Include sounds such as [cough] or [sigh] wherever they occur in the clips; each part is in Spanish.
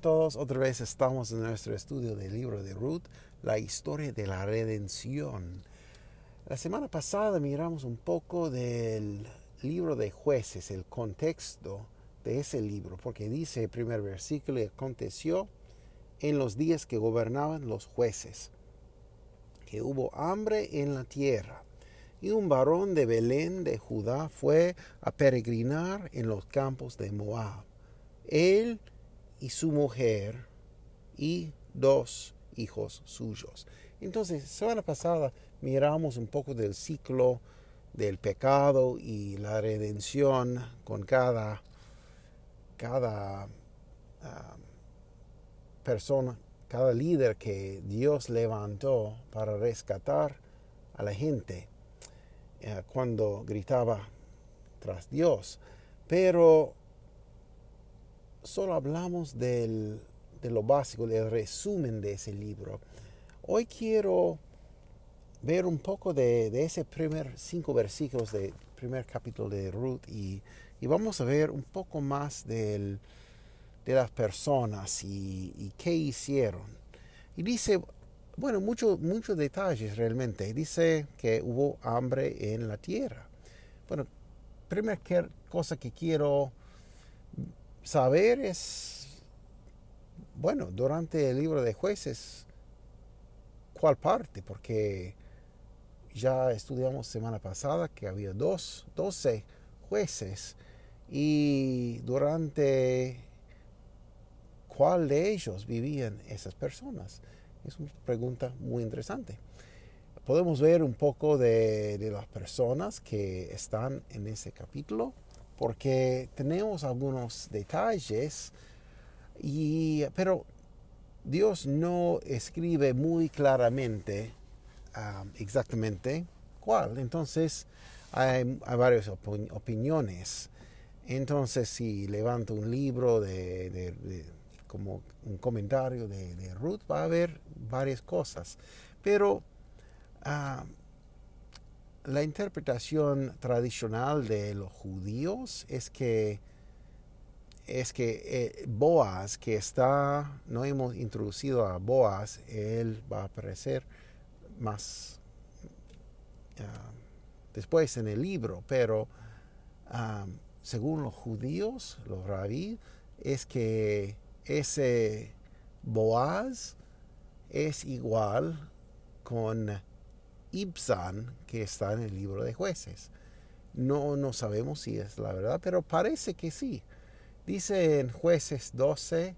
Todos, otra vez estamos en nuestro estudio del libro de Ruth, la historia de la redención. La semana pasada miramos un poco del libro de jueces, el contexto de ese libro, porque dice el primer versículo, aconteció en los días que gobernaban los jueces, que hubo hambre en la tierra, y un varón de Belén de Judá fue a peregrinar en los campos de Moab. Él y su mujer y dos hijos suyos. Entonces, semana pasada miramos un poco del ciclo del pecado y la redención con cada, cada ah, persona, cada líder que Dios levantó para rescatar a la gente eh, cuando gritaba tras Dios. Pero solo hablamos del de lo básico, del resumen de ese libro. Hoy quiero ver un poco de, de ese primer cinco versículos del primer capítulo de Ruth y, y vamos a ver un poco más del, de las personas y, y, qué hicieron. Y dice, bueno, muchos muchos detalles realmente. Dice que hubo hambre en la tierra. Bueno, primera cosa que quiero saber es bueno, durante el libro de jueces, ¿cuál parte? Porque ya estudiamos semana pasada que había dos, 12 jueces y durante cuál de ellos vivían esas personas. Es una pregunta muy interesante. Podemos ver un poco de, de las personas que están en ese capítulo porque tenemos algunos detalles y, pero Dios no escribe muy claramente exactamente cuál. Entonces hay, varias opiniones. Entonces si levanto un libro de, como un comentario de, Ruth, va a haber varias cosas. Pero la interpretación tradicional de los judíos es que es que eh, Boaz, que está, no hemos introducido a Boaz, él va a aparecer más ah, después en el libro, pero ah, según los judíos, los rabí, es que ese Boaz es igual con Ibsan que está en el libro de jueces. No, no sabemos si es la verdad, pero parece que sí. Dice en jueces 12,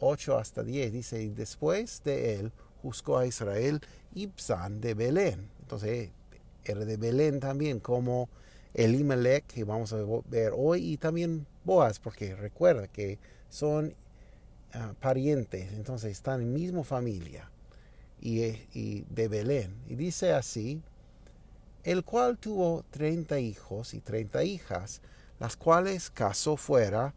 8 hasta 10, dice, y después de él juzgó a Israel Ibsan de Belén. Entonces, era de Belén también, como Elimelech, que vamos a ver hoy, y también Boaz, porque recuerda que son ah, parientes, entonces están en misma familia, y, de Belén. Y dice así, el cual tuvo treinta hijos y treinta hijas, las cuales casó fuera,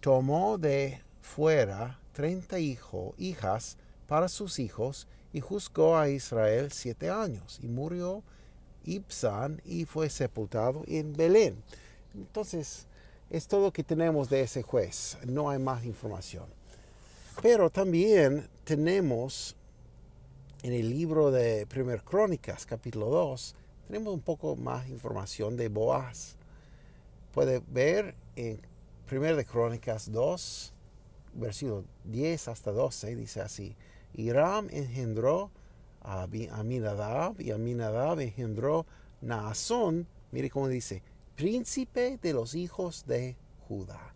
tomó de fuera treinta hijos, hijas para sus hijos y juzgó a Israel siete años y murió Ibsan y fue sepultado en Belén. Entonces, es todo lo que tenemos de ese juez, no hay más información. Pero también tenemos en el libro de Primer Crónicas, capítulo 2, tenemos un poco más información de Boaz. Puede ver en 1 de Crónicas 2, versículo 10 hasta 12, dice así, Hiram engendró a Aminadab y Aminadab engendró Naasón, mire cómo dice, príncipe de los hijos de Judá.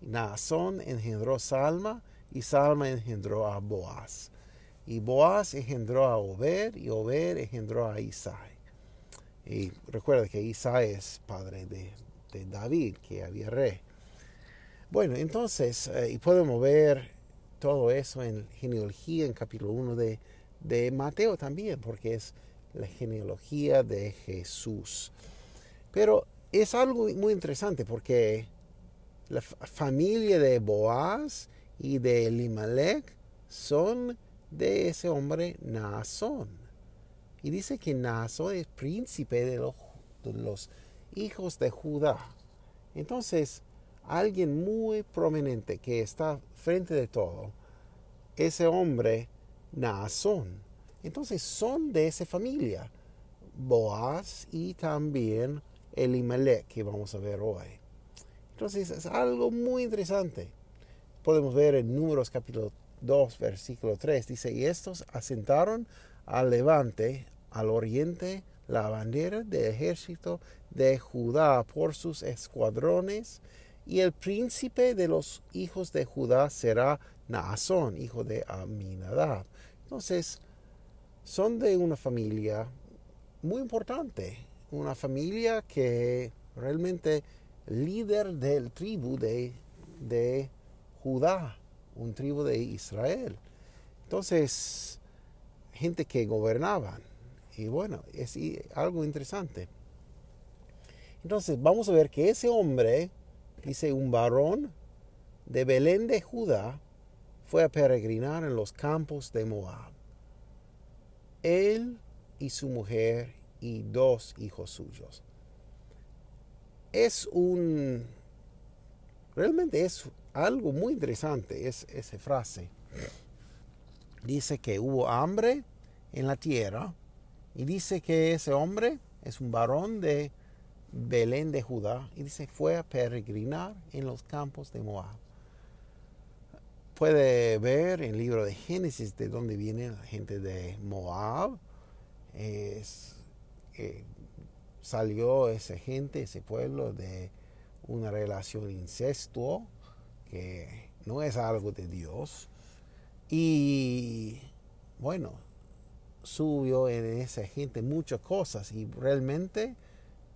Naasón engendró Salma y Salma engendró a Boaz. Y Boaz engendró a Obed y Obed engendró a Isai. Y recuerda que Isai es padre de, de David, que había rey. Bueno, entonces, eh, y podemos ver todo eso en genealogía, en capítulo 1 de, de Mateo también, porque es la genealogía de Jesús. Pero es algo muy interesante porque la familia de Boaz y de Elimelech son de ese hombre Naasón. Y dice que Naasón es príncipe de los, de los hijos de Judá. Entonces, alguien muy prominente que está frente de todo, ese hombre Naasón. Entonces son de esa familia, Boaz y también Elimelech, que vamos a ver hoy. Entonces es algo muy interesante. Podemos ver en Números capítulo 2, versículo 3, dice, y estos asentaron al levante, al oriente, la bandera del ejército de Judá por sus escuadrones, y el príncipe de los hijos de Judá será Naasón, hijo de Aminadab. Entonces, son de una familia muy importante, una familia que realmente líder del tribu de, de Judá, un tribu de Israel. Entonces, gente que gobernaban. Y bueno, es algo interesante. Entonces, vamos a ver que ese hombre, dice un varón de Belén de Judá, fue a peregrinar en los campos de Moab. Él y su mujer y dos hijos suyos. Es un... Realmente es algo muy interesante es, esa frase. Dice que hubo hambre en la tierra y dice que ese hombre es un varón de Belén de Judá y dice fue a peregrinar en los campos de Moab. Puede ver en el libro de Génesis de dónde viene la gente de Moab. Es, eh, salió esa gente, ese pueblo de una relación incestuosa que no es algo de Dios. Y bueno, subió en esa gente muchas cosas y realmente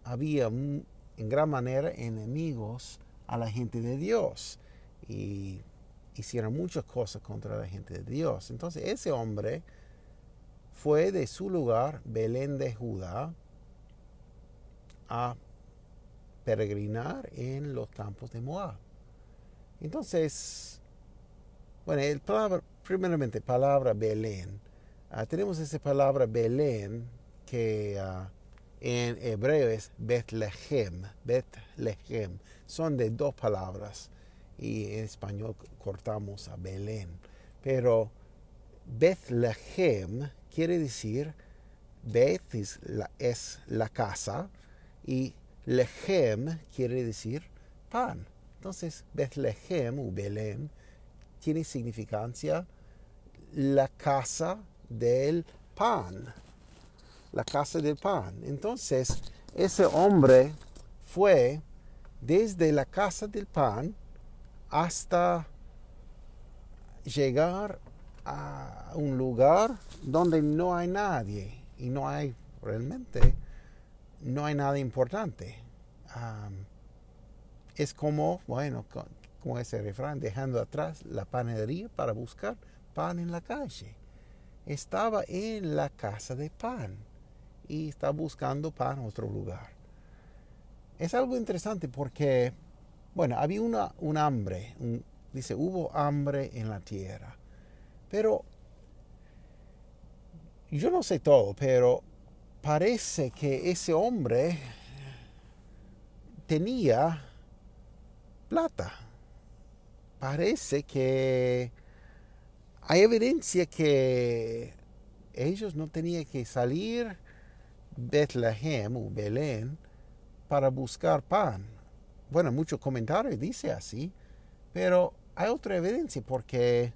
había en gran manera enemigos a la gente de Dios y hicieron muchas cosas contra la gente de Dios. Entonces ese hombre fue de su lugar, Belén de Judá, a peregrinar en los campos de Moab. Entonces, bueno, palabra, primeramente, palabra Belén. Ah, tenemos esa palabra Belén que ah, en hebreo es Bethlehem. Bethlehem. Son de dos palabras y en español cortamos a Belén. Pero Bethlehem quiere decir, Beth es la, es la casa y Lehem quiere decir pan. Entonces, Bethlehem o Belén tiene significancia la casa del pan. La casa del pan. Entonces, ese hombre fue desde la casa del pan hasta llegar a un lugar donde no hay nadie y no hay realmente, no hay nada importante es como, bueno, como ese refrán, dejando atrás la panadería para buscar pan en la calle. Estaba en la casa de pan y está buscando pan en otro lugar. Es algo interesante porque, bueno, había una, un hambre, dice, hubo hambre en la tierra. Pero yo no sé todo, pero parece que ese hombre tenía plata. Parece que hay evidencia que ellos no tenían que salir Bethlehem o Belén para buscar pan. Bueno, muchos comentarios dice así, pero hay otra evidencia porque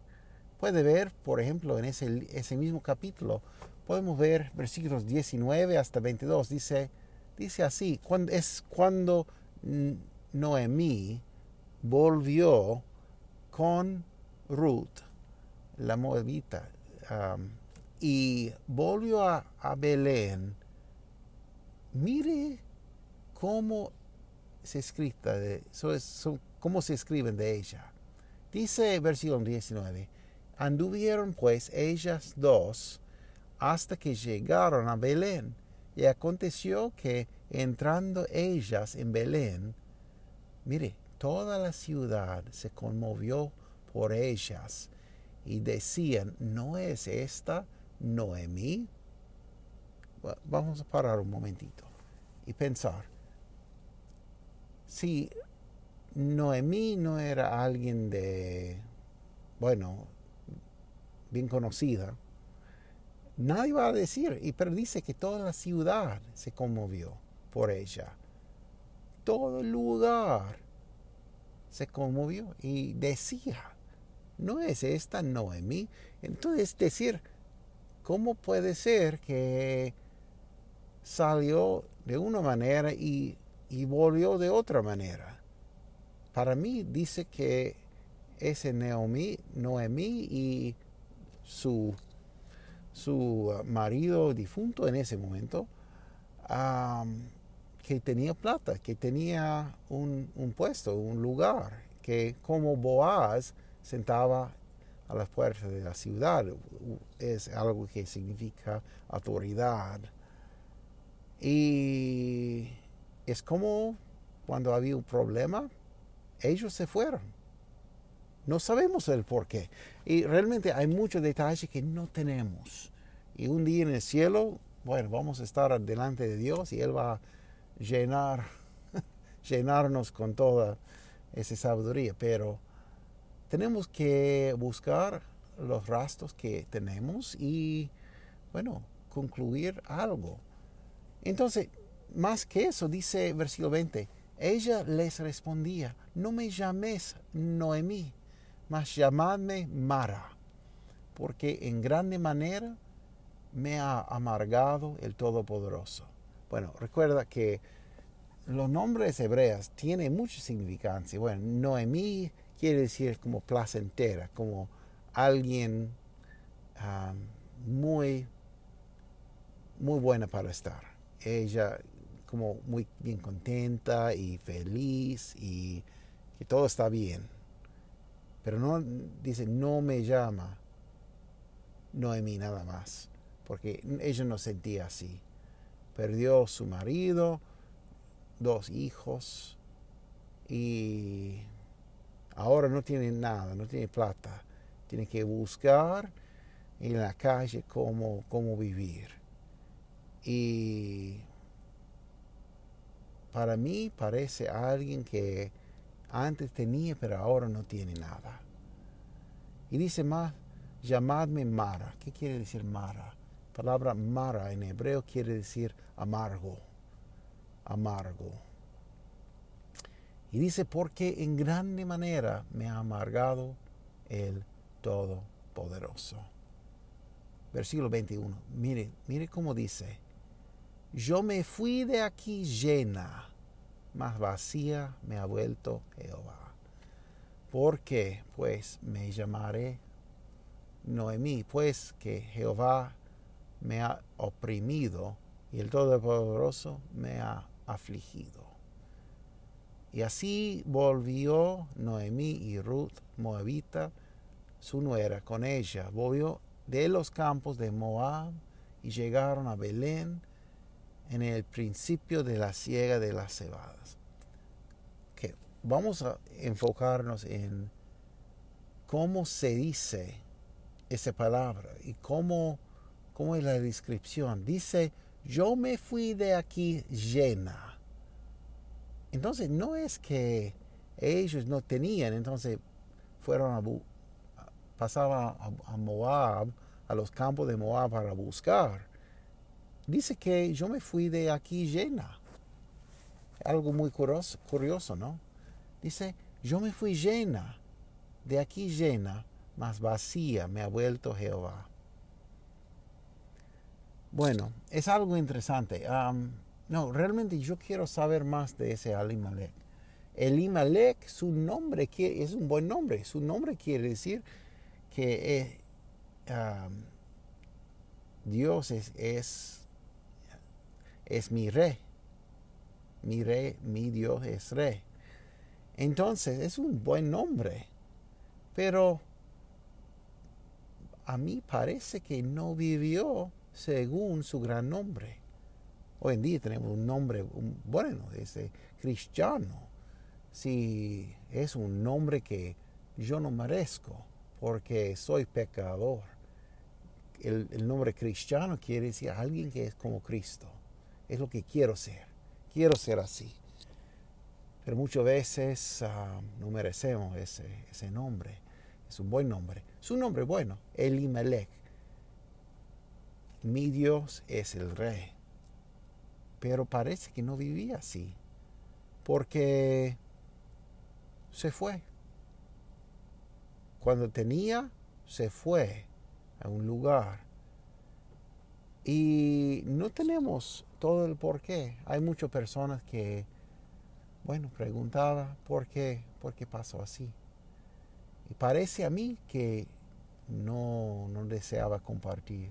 puede ver, por ejemplo, en ese, ese mismo capítulo, podemos ver versículos 19 hasta 22, dice, dice así, cuando, es cuando Noemí volvió con Ruth, la moabita, um, y volvió a, Belén. Mire cómo se, escrita de, cómo se escriben de ella. Dice versículo 19, anduvieron pues ellas dos hasta que llegaron a Belén. Y aconteció que entrando ellas en Belén, mire, toda la ciudad se conmovió por ellas y decían, ¿no es esta Noemí? vamos a parar un momentito y pensar. Si Noemí no era alguien de, bueno, bien conocida, nadie va a decir, y pero dice que toda la ciudad se conmovió por ella. Todo el lugar se conmovió y decía, ¿no es esta Noemí? Entonces decir, ¿cómo puede ser que salió de una manera y, y volvió de otra manera? Para mí dice que ese Noemí, Noemí y su su marido difunto en ese momento, que tenía plata, que tenía un, puesto, un lugar, que como Boaz sentaba a las puertas de la ciudad, es algo que significa autoridad. Y es como cuando había un problema, ellos se fueron. No sabemos el por qué. Y realmente hay muchos detalles que no tenemos. Y un día en el cielo, bueno, vamos a estar delante de Dios y Él va a llenar, [laughs] llenarnos con toda esa sabiduría. Pero tenemos que buscar los rastros que tenemos y, bueno, concluir algo. Entonces, más que eso, dice versículo 20, ella les respondía, no me llames Noemí, mas llamadme Mara, porque en grande manera me ha amargado el Todopoderoso. Bueno, recuerda que los nombres hebreos tienen mucha significancia. Bueno, Noemí quiere decir como placentera, como alguien ah, muy, muy buena para estar. Ella como muy bien contenta y feliz y que todo está bien. Pero no dice, no me llama Noemí nada más, porque ella no sentía así. Perdió su marido, dos hijos y ahora no tiene nada, no tiene plata. Tiene que buscar en la calle cómo, cómo vivir. Y para mí parece alguien que antes tenía, pero ahora no tiene nada. Y dice más, llamadme Mara. ¿Qué quiere decir Mara? La palabra Mara en hebreo quiere decir amargo, amargo. Y dice, porque en grande manera me ha amargado el Todopoderoso. Versículo 21. Mire, mire cómo dice, yo me fui de aquí llena más vacía me ha vuelto Jehová. Porque pues me llamaré Noemí, pues que Jehová me ha oprimido y el Todopoderoso me ha afligido. Y así volvió Noemí y Ruth, moabita, su nuera, con ella. Volvió de los campos de Moab y llegaron a Belén en el principio de la siega de las cebadas. Que vamos a enfocarnos en cómo se dice esa palabra y cómo, cómo es la descripción. Dice, yo me fui de aquí llena. Entonces no es que ellos no tenían, entonces fueron a, pasaban a Moab, a los campos de Moab para buscar dice que yo me fui de aquí llena. Algo muy curioso, curioso, ¿no? Dice, yo me fui llena, de aquí llena, más vacía me ha vuelto Jehová. Bueno, es algo interesante. no, realmente yo quiero saber más de ese Elimelech. Elimelech, su nombre es un buen nombre. Su nombre quiere decir que eh, Dios es es mi rey. Mi rey, mi Dios es rey. Entonces es un buen nombre. Pero a mí parece que no vivió según su gran nombre. Hoy en día tenemos un nombre bueno, es cristiano. Si es un nombre que yo no merezco porque soy pecador. El, el, nombre cristiano quiere decir alguien que es como Cristo. Es lo que quiero ser. Quiero ser así. Pero muchas veces ah, no merecemos ese, ese nombre. Es un buen nombre. Es un nombre bueno. Elimelech. Mi Dios es el rey. Pero parece que no vivía así. Porque se fue. Cuando tenía, se fue a un lugar. Y no tenemos todo el por qué. Hay muchas personas que, bueno, preguntaba por qué, por qué pasó así. Y parece a mí que no, no deseaba compartir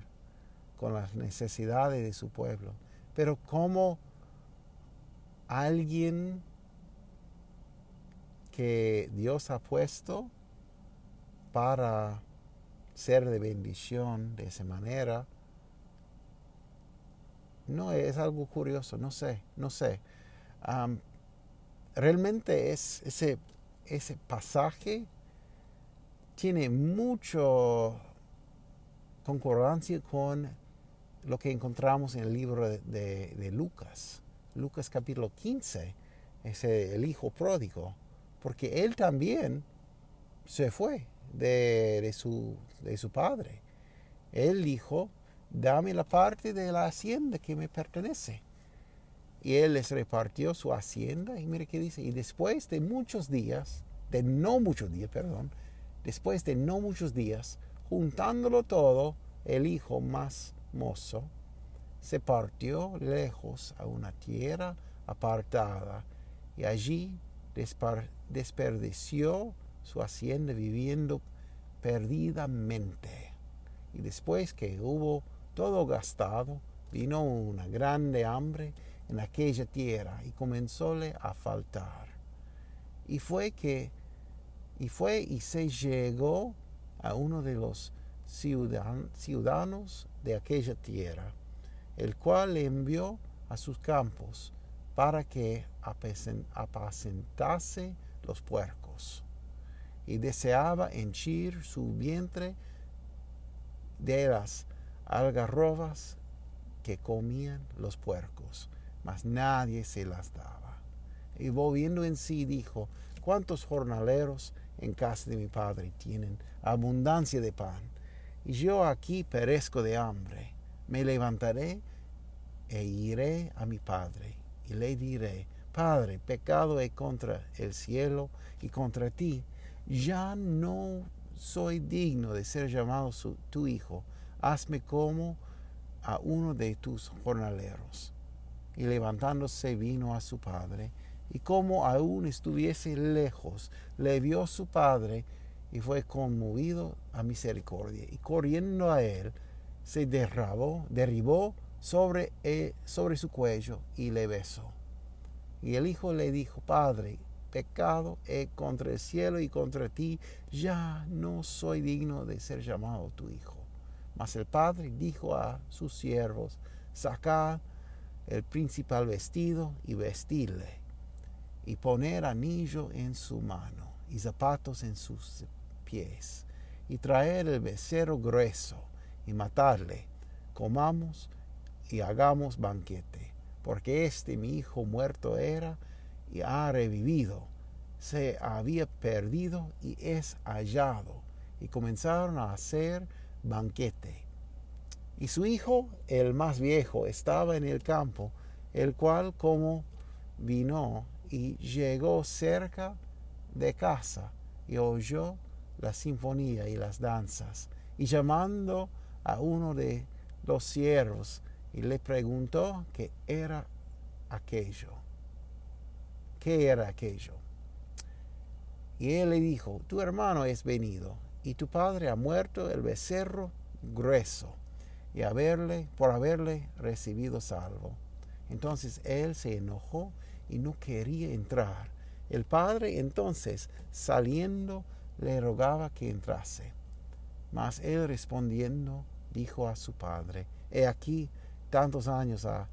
con las necesidades de su pueblo. Pero como alguien que Dios ha puesto para ser de bendición de esa manera, no es algo curioso, no sé, no sé. realmente es ese, ese pasaje tiene mucho concordancia con lo que encontramos en el libro de, Lucas. Lucas capítulo 15 es el hijo pródigo, porque él también se fue de, su, de su padre. Él dijo, dame la parte de la hacienda que me pertenece. Y él les repartió su hacienda y mire qué dice, y después de muchos días, de no muchos días, perdón, después de no muchos días, juntándolo todo, el hijo más mozo se partió lejos a una tierra apartada y allí desperdició su hacienda viviendo perdidamente. Y después que hubo todo gastado, vino una grande hambre en aquella tierra y comenzóle a faltar. Y fue que y fue y se llegó a uno de los ciudadanos de aquella tierra, el cual le envió a sus campos para que apacentase los puercos, y deseaba henchir su vientre de las algarrobas que comían los puercos, mas nadie se las daba. Y volviendo en sí dijo, ¿cuántos jornaleros en casa de mi padre tienen abundancia de pan? Yo aquí perezco de hambre. Me levantaré e iré a mi padre y le diré, Padre, pecado he contra el cielo y contra ti. Ya no soy digno de ser llamado tu hijo. Hazme como a uno de tus jornaleros. Y levantándose vino a su padre, y como aún estuviese lejos, le vio su padre y fue conmovido a misericordia. Y corriendo a él, se derrabó, derribó sobre, eh, sobre su cuello y le besó. Y el hijo le dijo, Padre, pecado he contra el cielo y contra ti, ya no soy digno de ser llamado tu hijo. Mas el padre dijo a sus siervos, sacad el principal vestido y vestirle, y poner anillo en su mano y zapatos en sus pies, y traer el becerro grueso y matarle. Comamos y hagamos banquete, porque este mi hijo muerto era y ha revivido, se había perdido y es hallado. Y comenzaron a hacer banquete. Y su hijo, el más viejo, estaba en el campo, el cual como vino y llegó cerca de casa y oyó la sinfonía y las danzas, y llamando a uno de los siervos, y le preguntó qué era aquello. ¿Qué era aquello? Y él le dijo, tu hermano es venido, y tu padre ha muerto el becerro grueso, y haberle, por haberle recibido salvo. Entonces él se enojó y no quería entrar. El padre entonces, saliendo, le rogaba que entrase. Mas él respondiendo, dijo a su padre, he aquí tantos años a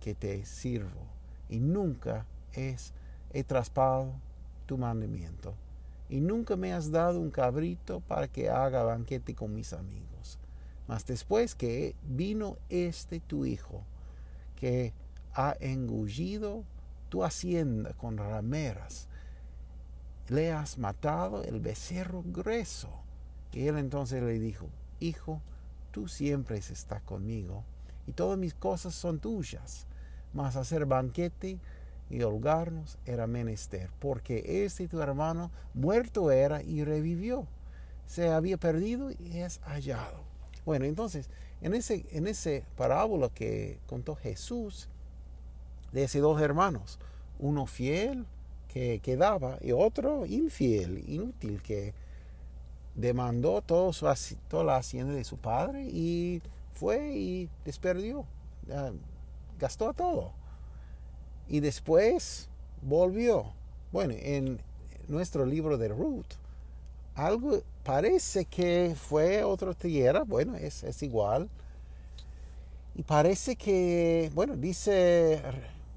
que te sirvo y nunca es, he traspado tu mandamiento y nunca me has dado un cabrito para que haga banquete con mis amigos. Mas después que vino este tu hijo, que ha engullido tu hacienda con rameras, le has matado el becerro grueso. Y él entonces le dijo, Hijo, tú siempre estás conmigo, y todas mis cosas son tuyas, mas hacer banquete y holgarnos era menester, porque este tu hermano muerto era y revivió, se había perdido y es hallado. Bueno, entonces, en ese, en ese parábola que contó Jesús, de esos dos hermanos, uno fiel que quedaba y otro infiel, inútil, que demandó todo su, toda la hacienda de su padre y fue y desperdió, gastó todo. Y después volvió. Bueno, en nuestro libro de Ruth, algo parece que fue otra tierra, bueno, es, es igual. Y parece que, bueno, dice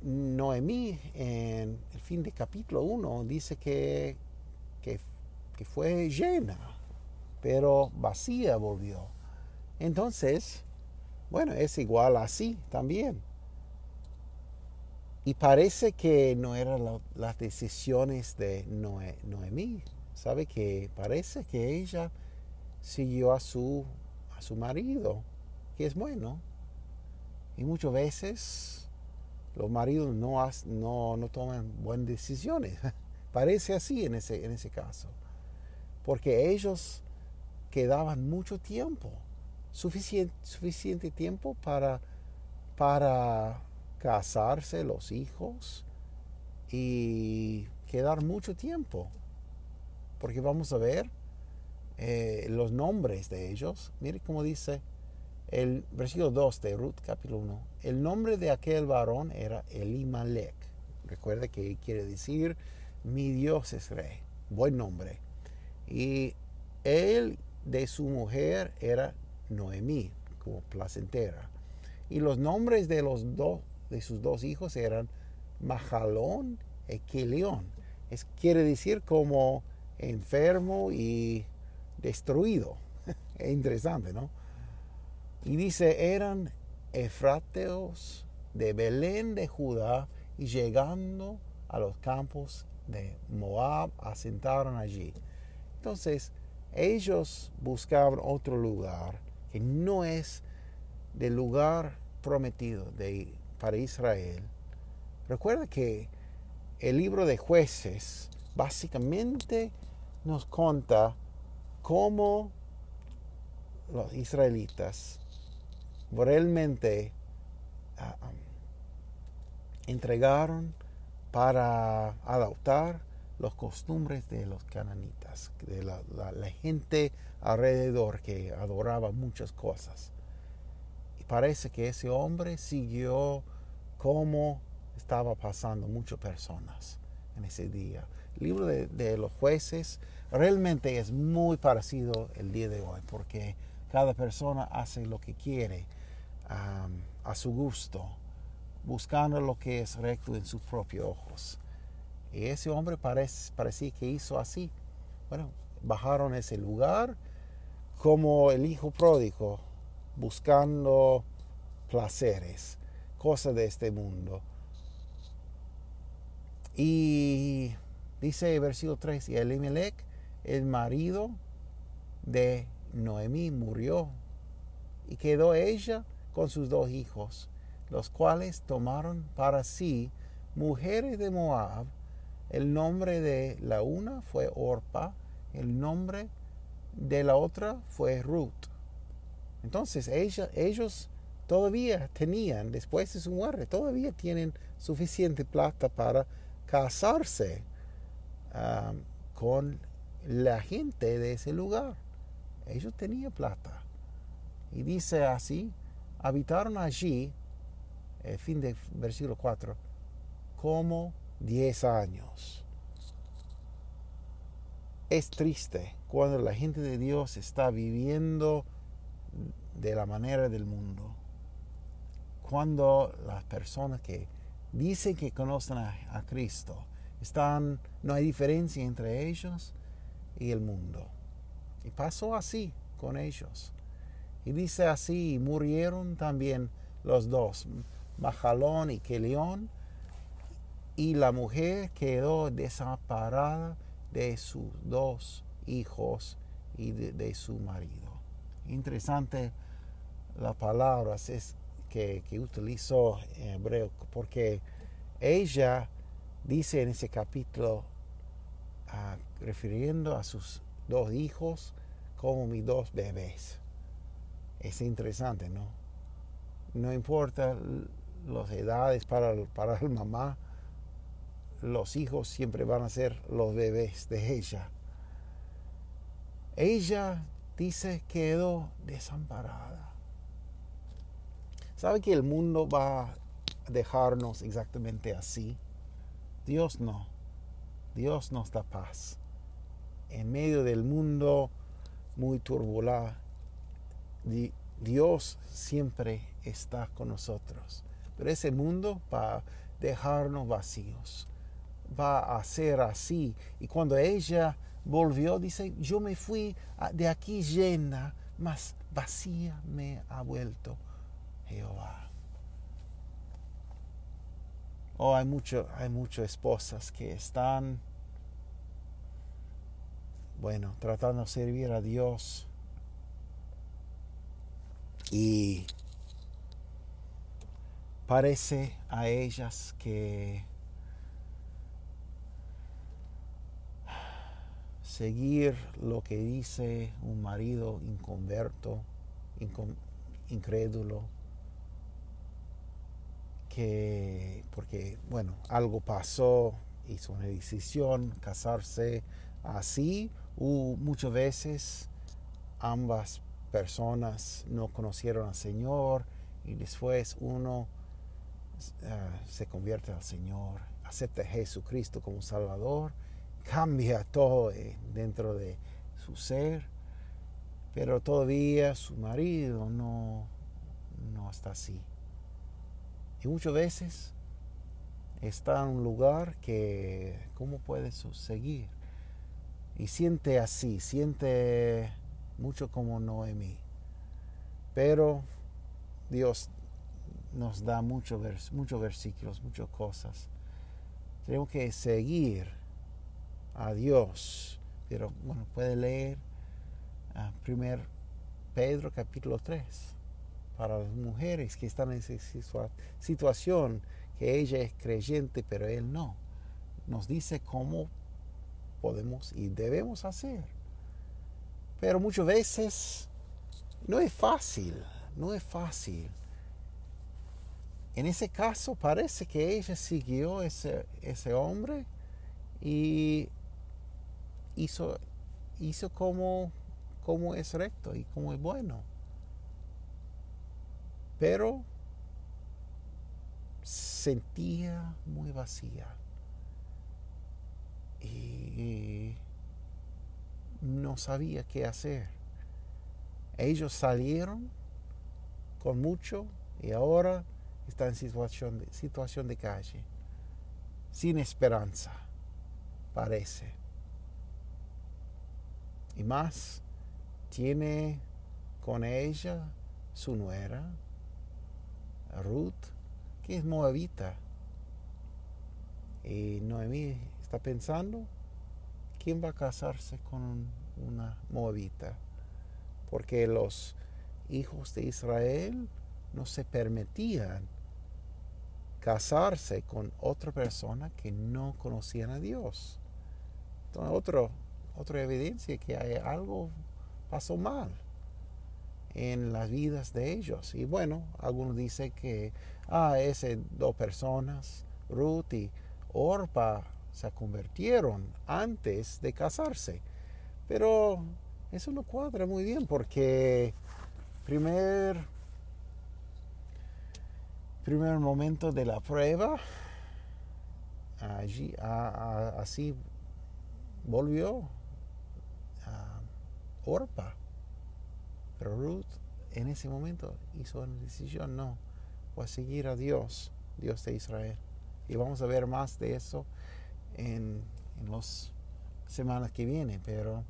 Noemí en fin de capítulo 1, dice que, que, fue llena pero vacía volvió. Entonces, bueno, es igual así también. Y parece que no eran las decisiones de Noemí. ¿Sabe que Parece que ella siguió a su, a su marido, que es bueno. Y muchas veces los maridos no, no, no toman buenas decisiones. [laughs] Parece así en ese, en ese caso. Porque ellos quedaban mucho tiempo, suficiente, suficiente tiempo para, para casarse los hijos y quedar mucho tiempo. Porque vamos a ver eh, los nombres de ellos. Mire cómo dice el versículo 2 de Ruth capítulo 1. El nombre de aquel varón era Elimelech. Recuerda que quiere decir mi Dios es rey. Buen nombre. Y él de su mujer era Noemí, como placentera. Y los nombres de, los de sus dos hijos eran Majalón y Quilión. Es, quiere decir como enfermo y destruido. es [laughs] interesante, ¿no? Y dice, eran efrateos de Belén de Judá y llegando a los campos de Moab asentaron allí. Entonces, ellos buscaban otro lugar que no es del lugar prometido de, para Israel. Recuerda que el libro de jueces básicamente nos cuenta cómo los israelitas realmente ah, ah, entregaron para adoptar los costumbres de los cananitas, de la, gente alrededor que adoraba muchas cosas. Y parece que ese hombre siguió como estaba pasando muchas personas en ese día. El libro de, los jueces realmente es muy parecido el día de hoy, porque cada persona hace lo que quiere a su gusto, buscando lo que es recto en sus propios ojos. Y ese hombre parece, parecía que hizo así. Bueno, bajaron ese lugar como el hijo pródigo, buscando placeres, cosas de este mundo. Y dice versículo 3, y Elimelech, el marido de Noemí, murió y quedó ella con sus dos hijos, los cuales tomaron para sí mujeres de Moab el nombre de la una fue Orpa, el nombre de la otra fue Ruth. Entonces ellos todavía tenían, después de su muerte, todavía tienen suficiente plata para casarse um, con la gente de ese lugar. Ellos tenían plata. Y dice así, habitaron allí, el fin del versículo 4, como 10 años. Es triste cuando la gente de Dios está viviendo de la manera del mundo. cuando las personas que dicen que conocen a, a Cristo están, no hay diferencia entre ellos y el mundo. Y pasó así con ellos. Y dice así, murieron también los dos, Majalón y Kelión, y la mujer quedó desamparada de sus dos hijos y de, su marido. Interesante las palabras es que, utilizó en hebreo, porque ella dice en ese capítulo, ah, refiriendo a sus dos hijos como mis dos bebés. Es interesante, ¿no? No importa las edades para, para la mamá, los hijos siempre van a ser los bebés de ella. Ella dice quedó desamparada. ¿Sabe que el mundo va a dejarnos exactamente así? Dios no. Dios nos da paz. En medio del mundo muy turbulento, Dios siempre está con nosotros. Pero ese mundo va a dejarnos vacíos. Va a ser así. Y cuando ella volvió, dice, yo me fui de aquí llena, mas vacía me ha vuelto Jehová. Oh, hay mucho, hay muchas esposas que están, bueno, tratando de servir a Dios y parece a ellas que seguir lo que dice un marido inconverto, incrédulo, que porque, bueno, algo pasó, hizo una decisión, casarse así, o muchas veces ambas personas no conocieron al Señor y después uno ah, se convierte al Señor, acepta a Jesucristo como Salvador, cambia todo eh, dentro de su ser, pero todavía su marido no, no está así. Y muchas veces está en un lugar que, ¿cómo puede seguir? Y siente así, siente mucho como Noemí. Pero Dios nos da muchos muchos versículos, muchas cosas. Tenemos que seguir a Dios. Pero bueno, puede leer a primer Pedro capítulo 3 para las mujeres que están en esa situación, que ella es creyente, pero él no. Nos dice cómo podemos y debemos hacer. Pero muchas veces no es fácil, no es fácil. En ese caso parece que ella siguió ese, ese hombre y hizo, hizo como, como es recto y como es bueno. Pero sentía muy vacía. Y no sabía qué hacer. Ellos salieron con mucho y ahora está en situación de, situación de calle, sin esperanza, parece. Y más, tiene con ella su nuera, Ruth, que es moabita. Y Noemí está pensando, ¿quién va a casarse con una moabita? Porque los hijos de Israel no se permitían casarse con otra persona que no conocían a Dios. Entonces, otro, otra evidencia que algo pasó mal en las vidas de ellos. Y bueno, algunos dicen que, ah, esas dos personas, Ruth y Orpa, se convirtieron antes de casarse. Pero eso no cuadra muy bien porque primer, primer momento de la prueba, allí, así volvió Orpa. Pero Ruth en ese momento hizo una decisión, no, o a seguir a Dios, Dios de Israel. Y vamos a ver más de eso en, en las semanas que vienen, pero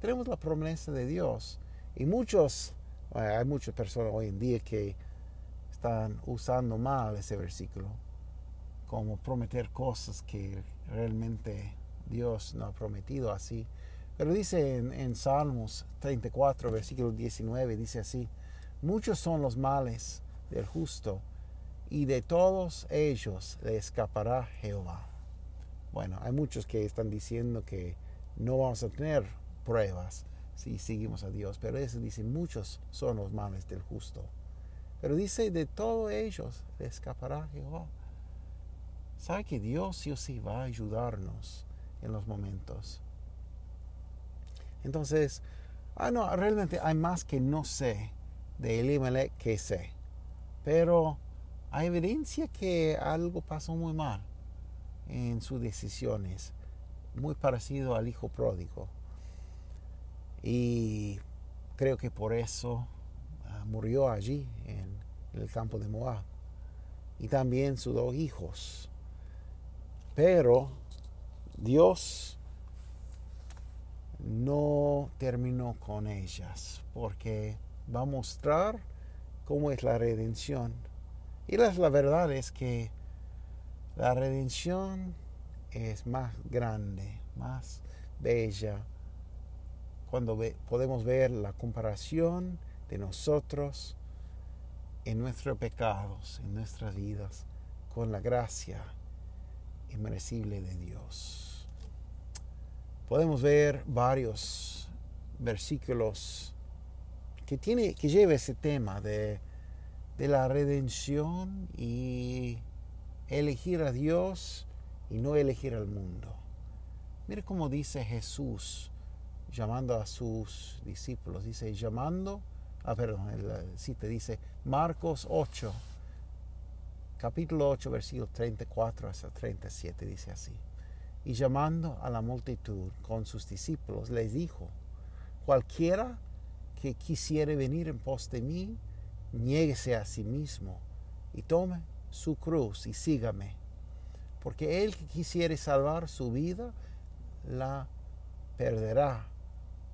tenemos la promesa de Dios. Y muchos, hay muchas personas hoy en día que están usando mal ese versículo, como prometer cosas que realmente Dios no ha prometido así. Pero dice en, en, Salmos 34, versículo 19, dice así, muchos son los males del justo, y de todos ellos le escapará Jehová. Bueno, hay muchos que están diciendo que no vamos a tener pruebas si seguimos a Dios, pero eso dice, muchos son los males del justo. Pero dice, de todos ellos le escapará Jehová. ¿Sabe que Dios sí o sí va a ayudarnos en los momentos? Entonces, ah, no, realmente hay más que no sé de Elimelech que sé. Pero hay evidencia que algo pasó muy mal en sus decisiones, muy parecido al hijo pródigo. Y creo que por eso ah, murió allí en, el campo de Moab. Y también sus dos hijos. Pero Dios no terminó con ellas porque va a mostrar cómo es la redención. Y la, la verdad es que la redención es más grande, más bella, cuando podemos ver la comparación de nosotros en nuestros pecados, en nuestras vidas, con la gracia inmerecible de Dios. Podemos ver varios versículos que, tiene, que lleva ese tema de, de la redención y elegir a Dios y no elegir al mundo. Mire cómo dice Jesús llamando a sus discípulos. Dice, llamando, ah, perdón, el cita dice Marcos 8, capítulo 8, versículo 34 hasta 37, dice así. Y llamando a la multitud con sus discípulos, les dijo, cualquiera que quisiere venir en pos de mí, niéguese a sí mismo y tome su cruz y sígame. Porque el que quisiere salvar su vida, la perderá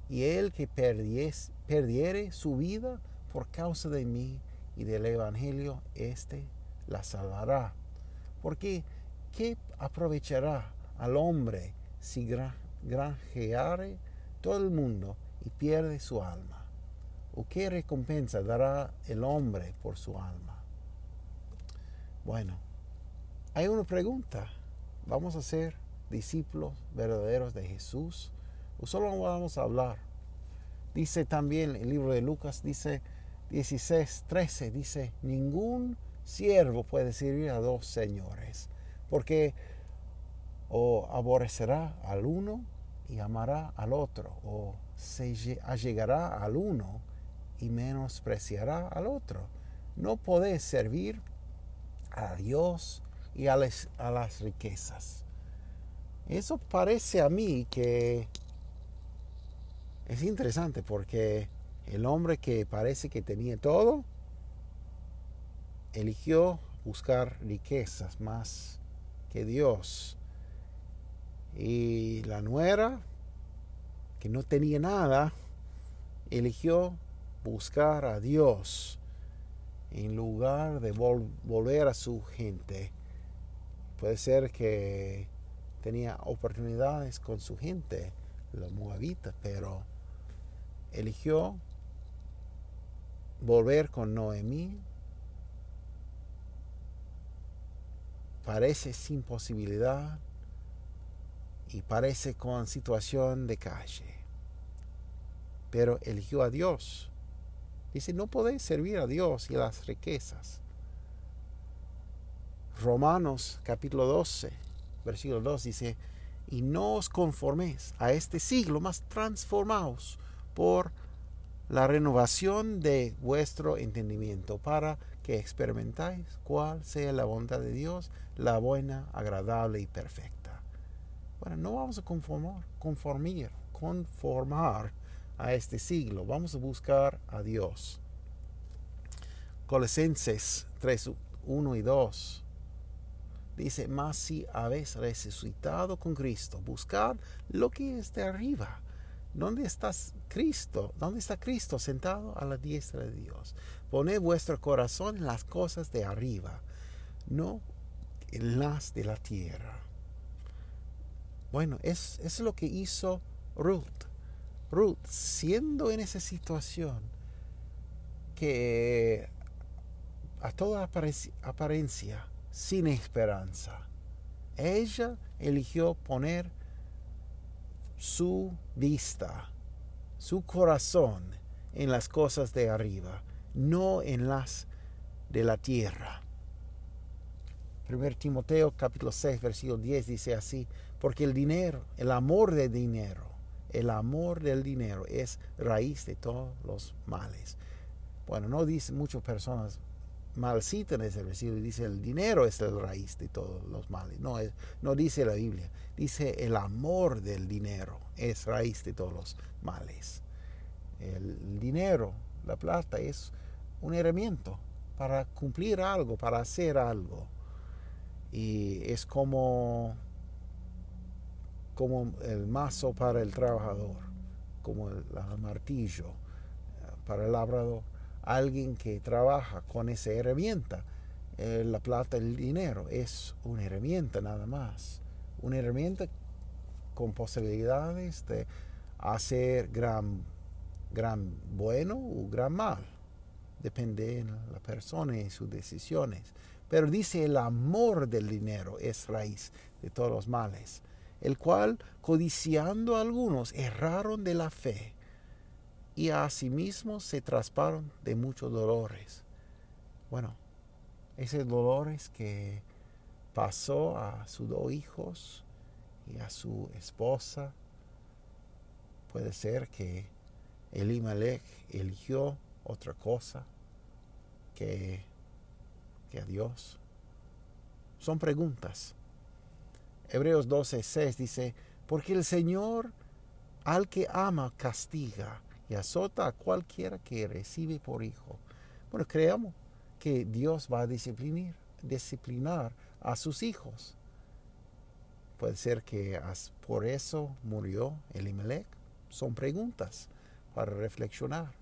y el que perdiere su vida por causa de mí y del Evangelio, éste la salvará. Porque, ¿qué aprovechará al hombre si granjeare todo el mundo y pierde su alma? ¿O qué recompensa dará el hombre por su alma? Bueno, hay una pregunta. ¿Vamos a ser discípulos verdaderos de Jesús? solo vamos a hablar. Dice también el libro de Lucas, dice 16, 13, dice, ningún siervo puede servir a dos señores, porque o aborrecerá al uno y amará al otro, o se allegará al uno y menospreciará al otro. No podés servir a Dios y a, a las riquezas. Eso parece a mí que es interesante porque el hombre que parece que tenía todo, eligió buscar riquezas más que Dios. Y la nuera, que no tenía nada, eligió buscar a Dios en lugar de volver a su gente. Puede ser que tenía oportunidades con su gente, los moabitas, pero eligió volver con Noemí. Parece sin posibilidad y parece con situación de calle. Pero eligió a Dios. Dice, no podéis servir a Dios y a las riquezas. Romanos capítulo 12, versículo 2 dice, y no os conforméis a este siglo, más transformaos por la renovación de vuestro entendimiento para que experimentáis cuál sea la voluntad de Dios, la buena, agradable y perfecta. Bueno, no vamos a conformar, conformir, conformar a este siglo, vamos a buscar a Dios. Colosenses 3, 1 y 2. Dice, mas si habéis resucitado con Cristo, buscad lo que es de arriba. ¿Dónde está Cristo? ¿Dónde está Cristo sentado a la diestra de Dios? Poned vuestro corazón en las cosas de arriba, no en las de la tierra. Bueno, es, es lo que hizo Ruth. Ruth, siendo en esa situación que a toda apariencia sin esperanza. Ella eligió poner su vista, su corazón en las cosas de arriba, no en las de la tierra. 1 Timoteo capítulo 6 versículo 10 dice así, porque el dinero, el amor del dinero, el amor del dinero es raíz de todos los males. Bueno, no dice muchas personas mal citan ese versículo y dice el dinero es la raíz de todos los males. No, es, no dice la Biblia, dice el amor del dinero es raíz de todos los males. El dinero, la plata, es un herramienta para cumplir algo, para hacer algo. Y es como, como el mazo para el trabajador, como el martillo eh, para el labrador alguien que trabaja con esa herramienta. Eh, la plata, el dinero, es una herramienta nada más. Una herramienta con posibilidades de hacer gran, gran bueno o gran mal. Depende de la persona y sus decisiones. Pero dice el amor del dinero es raíz de todos los males, el cual, codiciando algunos, erraron de la fe y asimismo se trasparon de muchos dolores. Bueno, esos dolores que pasó a sus dos hijos y a su esposa, puede ser que Elimelech eligió otra cosa que, que a Dios. Son preguntas. Hebreos 12, 6 dice, porque el Señor al que ama castiga y azota a cualquiera que recibe por hijo. Bueno, creemos que Dios va a disciplinar, disciplinar a sus hijos. Puede ser que por eso murió Elimelech. Son preguntas para reflexionar.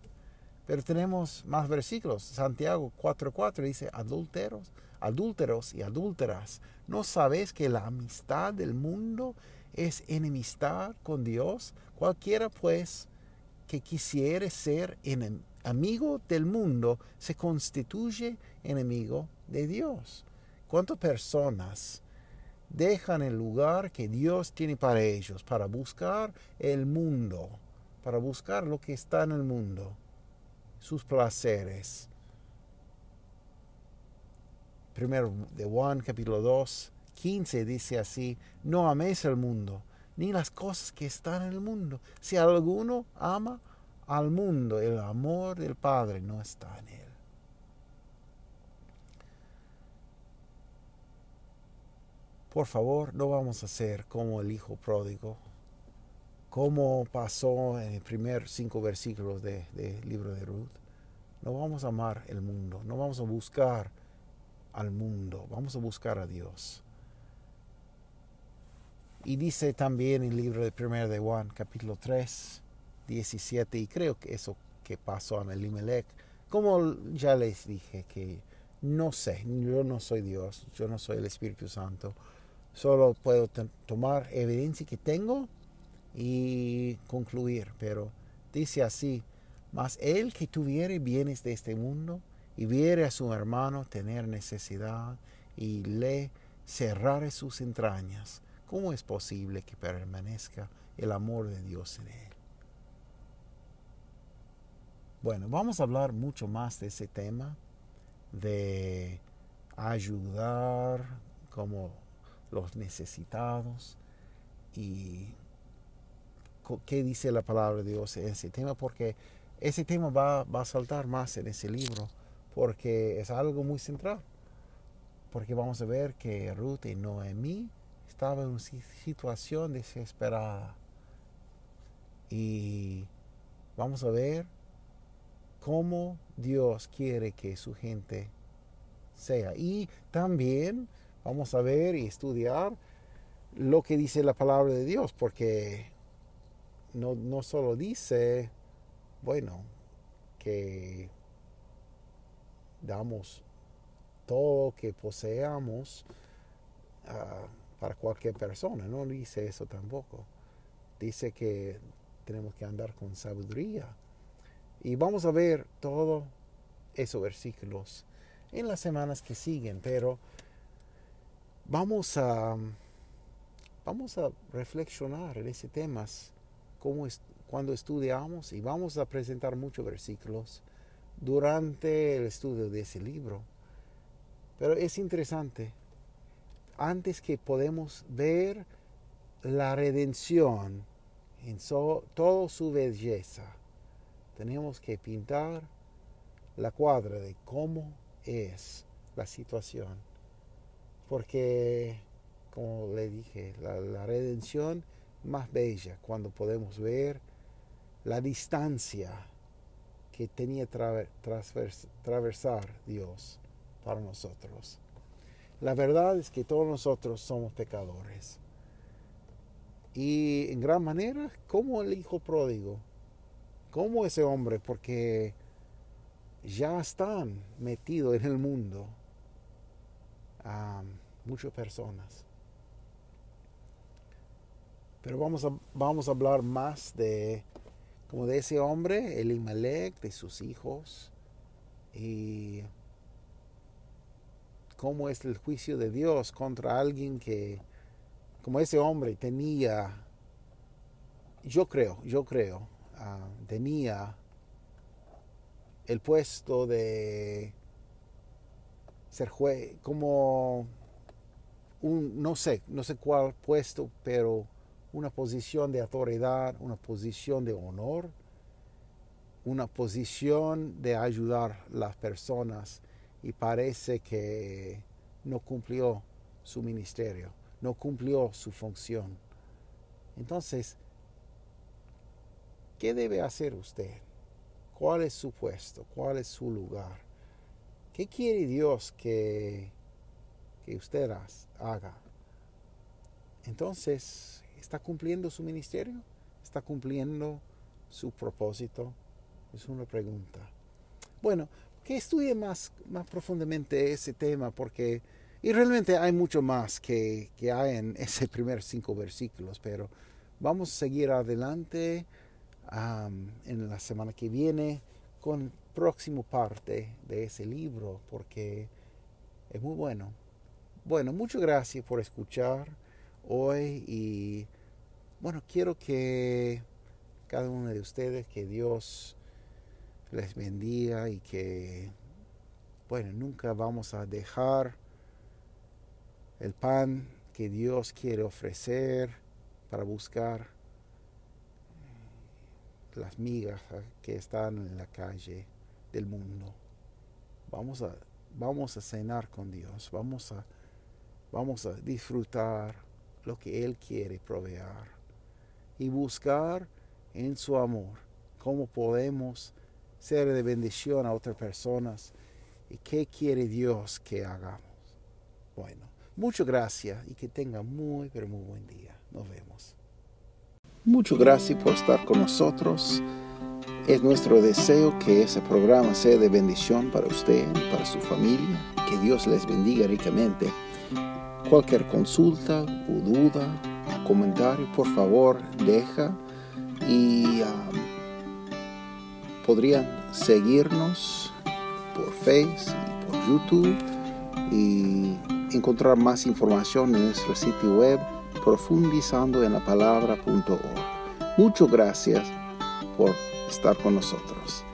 Pero tenemos más versículos. Santiago 4:4 dice, adúlteros, adúlteros y adúlteras, ¿no sabes que la amistad del mundo es enemistad con Dios? Cualquiera pues que quisiere ser amigo del mundo se constituye enemigo de Dios. ¿Cuántas personas dejan el lugar que Dios tiene para ellos para buscar el mundo, para buscar lo que está en el mundo, sus placeres? Primero de Juan capítulo 2, 15 dice así, no améis el mundo, ni las cosas que están en el mundo. Si alguno ama al mundo, el amor del Padre no está en él. Por favor, no vamos a ser como el hijo pródigo, como pasó en el primer cinco versículos del libro de Ruth. No vamos a amar el mundo, no vamos a buscar al mundo, vamos a buscar a Dios. Y dice también el libro de 1 de Juan, capítulo 3, 17, y creo que eso que pasó a Elimelech, como ya les dije, que no sé, yo no soy Dios, yo no soy el Espíritu Santo, solo puedo tomar evidencia que tengo y concluir, pero dice así, mas el que tuviere bienes de este mundo y viere a su hermano tener necesidad y le cerrare sus entrañas, ¿cómo es posible que permanezca el amor de Dios en él? Bueno, vamos a hablar mucho más de ese tema, de ayudar como los necesitados y qué dice la palabra de Dios en ese tema, porque ese tema va, va a saltar más en ese libro, porque es algo muy central, porque vamos a ver que Ruth y Noemí estaba en una situación desesperada. Y vamos a ver cómo Dios quiere que su gente sea. Y también vamos a ver y estudiar lo que dice la palabra de Dios, porque no, no solo dice, bueno, que damos todo que poseamos ah, para cualquier persona, no dice eso tampoco. Dice que tenemos que andar con sabiduría. Y vamos a ver todos esos versículos en las semanas que siguen, pero vamos a, vamos a reflexionar en ese tema como cuando estudiamos y vamos a presentar muchos versículos durante el estudio de ese libro. Pero es interesante, antes que podemos ver la redención en toda su belleza, tenemos que pintar la cuadra de cómo es la situación. Porque, como le dije, la, redención más bella cuando podemos ver la distancia que tenía que atravesar Dios para nosotros. La verdad es que todos nosotros somos pecadores. Y en gran manera, como el hijo pródigo, como ese hombre, porque ya están metidos en el mundo muchas personas. Pero vamos a, vamos a hablar más de como de ese hombre, el Imalek, de sus hijos. Y cómo es el juicio de Dios contra alguien que, como ese hombre tenía, yo creo, yo creo, ah, tenía el puesto de ser juez, como un, no sé, no sé cuál puesto, pero una posición de autoridad, una posición de honor, una posición de ayudar a las personas y parece que no cumplió su ministerio, no cumplió su función. Entonces, ¿qué debe hacer usted? ¿Cuál es su puesto? ¿Cuál es su lugar? ¿Qué quiere Dios que, que usted haga? Entonces, ¿está cumpliendo su ministerio? ¿Está cumpliendo su propósito? Es una pregunta. Bueno, que estudie más, más profundamente ese tema porque, y realmente hay mucho más que, que hay en [laughs] ese primer cinco versículos, pero vamos a seguir adelante en la semana que viene con próximo parte de ese libro porque es muy bueno. Bueno, muchas gracias por escuchar hoy y bueno, quiero que cada uno de ustedes, que Dios les bendiga y que, bueno, nunca vamos a dejar el pan que Dios quiere ofrecer para buscar las migas que están en la calle del mundo. Vamos a, vamos a cenar con Dios, vamos a, vamos a disfrutar lo que Él quiere proveer y buscar en su amor cómo podemos ser de bendición a otras personas y qué quiere Dios que hagamos. Bueno, muchas gracias y que tenga muy, pero muy buen día. Nos vemos. Muchas gracias por estar con nosotros. Es nuestro deseo que ese programa sea de bendición para usted y para su familia. Que Dios les bendiga ricamente. Cualquier consulta o duda, comentario, por favor, deja. Y um, podrían seguirnos por Facebook y por YouTube y encontrar más información en nuestro sitio web profundizando. Muchas gracias por estar con nosotros.